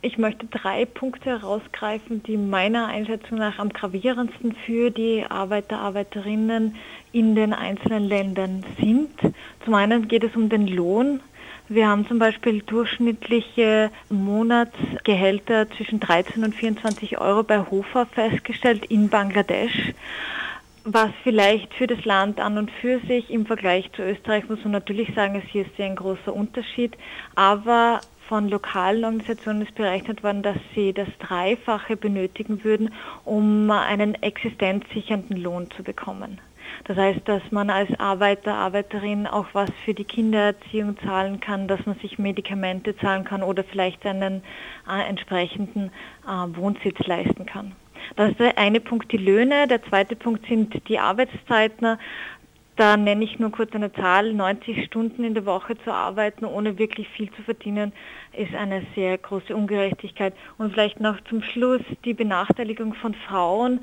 Ich möchte drei Punkte herausgreifen, die meiner Einschätzung nach am gravierendsten für die Arbeiter, Arbeiterinnen in den einzelnen Ländern sind. Zum einen geht es um den Lohn. Wir haben zum Beispiel durchschnittliche Monatsgehälter zwischen 13 und 24 Euro bei Hofer festgestellt in Bangladesch was vielleicht für das Land an und für sich im Vergleich zu Österreich muss man natürlich sagen, ist hier ein großer Unterschied, aber von lokalen Organisationen ist berechnet worden, dass sie das Dreifache benötigen würden, um einen existenzsichernden Lohn zu bekommen. Das heißt, dass man als Arbeiter, Arbeiterin auch was für die Kindererziehung zahlen kann, dass man sich Medikamente zahlen kann oder vielleicht einen äh, entsprechenden äh, Wohnsitz leisten kann. Das ist der eine Punkt, die Löhne. Der zweite Punkt sind die Arbeitszeiten. Da nenne ich nur kurz eine Zahl. 90 Stunden in der Woche zu arbeiten, ohne wirklich viel zu verdienen, ist eine sehr große Ungerechtigkeit. Und vielleicht noch zum Schluss die Benachteiligung von Frauen.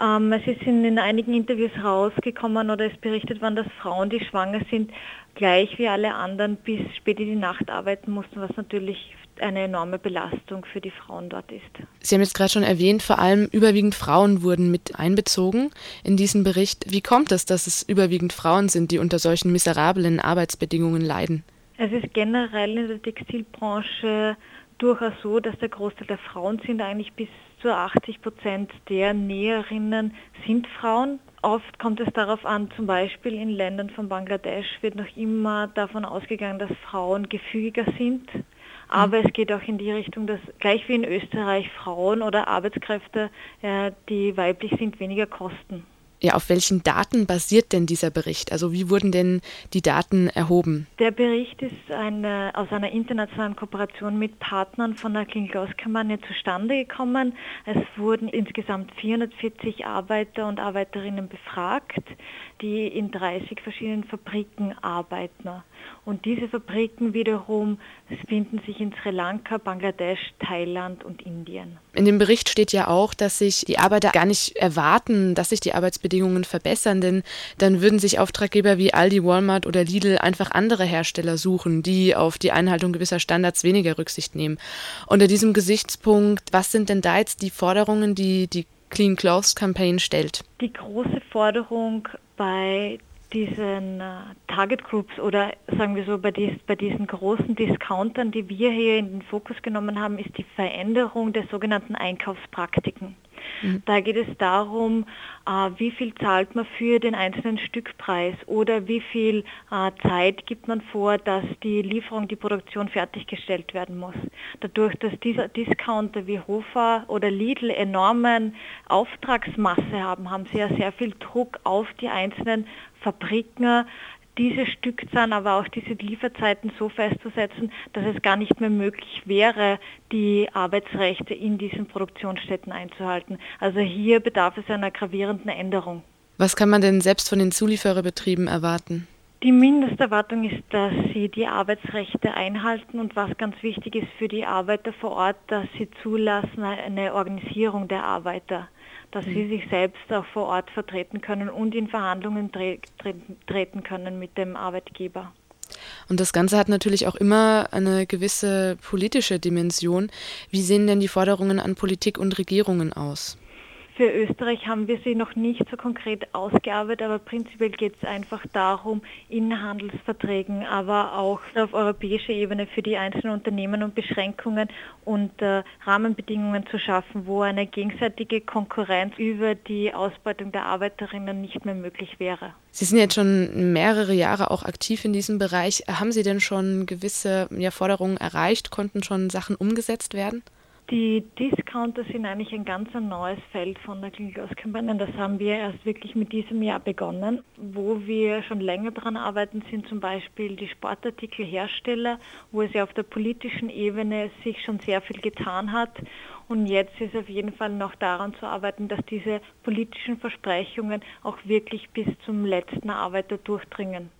Ähm, es ist in, einigen Interviews rausgekommen oder es berichtet worden, dass Frauen, die schwanger sind, gleich wie alle anderen bis spät in die Nacht arbeiten mussten, was natürlich eine enorme Belastung für die Frauen dort ist. Sie haben jetzt gerade schon erwähnt, vor allem überwiegend Frauen wurden mit einbezogen in diesen Bericht. Wie kommt es, dass es überwiegend Frauen sind, die unter solchen miserablen Arbeitsbedingungen leiden? Es ist generell in der Textilbranche durchaus so, dass der Großteil der Frauen sind, eigentlich bis zu 80 Prozent der Näherinnen sind Frauen. Oft kommt es darauf an, zum Beispiel in Ländern von Bangladesch wird noch immer davon ausgegangen, dass Frauen gefügiger sind aber es geht auch in die Richtung, dass gleich wie in Österreich Frauen oder Arbeitskräfte, äh, die weiblich sind, weniger kosten. Ja, auf welchen Daten basiert denn dieser Bericht? Also wie wurden denn die Daten erhoben? Der Bericht ist eine, aus einer internationalen Kooperation mit Partnern von der Klinik Auskampagne zustande gekommen. Es wurden insgesamt 440 Arbeiter und Arbeiterinnen befragt, die in 30 verschiedenen Fabriken arbeiten. Und diese Fabriken wiederum finden sich in Sri Lanka, Bangladesch, Thailand und Indien. In dem Bericht steht ja auch, dass sich die Arbeiter gar nicht erwarten, dass sich die Arbeitsbedingungen verbessern, denn dann würden sich Auftraggeber wie Aldi, Walmart oder Lidl einfach andere Hersteller suchen, die auf die Einhaltung gewisser Standards weniger Rücksicht nehmen. Unter diesem Gesichtspunkt, was sind denn da jetzt die Forderungen, die die Clean Clothes Campaign stellt? Die große Forderung bei diesen äh, Target Groups oder sagen wir so bei, dies, bei diesen großen Discountern, die wir hier in den Fokus genommen haben, ist die Veränderung der sogenannten Einkaufspraktiken. Mhm. Da geht es darum, äh, wie viel zahlt man für den einzelnen Stückpreis oder wie viel äh, Zeit gibt man vor, dass die Lieferung, die Produktion fertiggestellt werden muss. Dadurch, dass diese Discounter wie Hofer oder Lidl enormen Auftragsmasse haben, haben sie ja sehr viel Druck auf die einzelnen Fabriken, diese Stückzahlen, aber auch diese Lieferzeiten so festzusetzen, dass es gar nicht mehr möglich wäre, die Arbeitsrechte in diesen Produktionsstätten einzuhalten. Also hier bedarf es einer gravierenden Änderung. Was kann man denn selbst von den Zuliefererbetrieben erwarten? Die Mindesterwartung ist, dass sie die Arbeitsrechte einhalten und was ganz wichtig ist für die Arbeiter vor Ort, dass sie zulassen eine Organisierung der Arbeiter dass sie mhm. sich selbst auch vor Ort vertreten können und in Verhandlungen tre treten können mit dem Arbeitgeber. Und das Ganze hat natürlich auch immer eine gewisse politische Dimension. Wie sehen denn die Forderungen an Politik und Regierungen aus? Für Österreich haben wir sie noch nicht so konkret ausgearbeitet, aber prinzipiell geht es einfach darum, in Handelsverträgen, aber auch auf europäischer Ebene für die einzelnen Unternehmen und Beschränkungen und äh, Rahmenbedingungen zu schaffen, wo eine gegenseitige Konkurrenz über die Ausbeutung der Arbeiterinnen nicht mehr möglich wäre. Sie sind jetzt schon mehrere Jahre auch aktiv in diesem Bereich. Haben Sie denn schon gewisse ja, Forderungen erreicht? Konnten schon Sachen umgesetzt werden? Die Discounter sind eigentlich ein ganz neues Feld von der Klinikauskampagne. Das haben wir erst wirklich mit diesem Jahr begonnen. Wo wir schon länger daran arbeiten, sind zum Beispiel die Sportartikelhersteller, wo es ja auf der politischen Ebene sich schon sehr viel getan hat. Und jetzt ist auf jeden Fall noch daran zu arbeiten, dass diese politischen Versprechungen auch wirklich bis zum letzten Arbeiter durchdringen.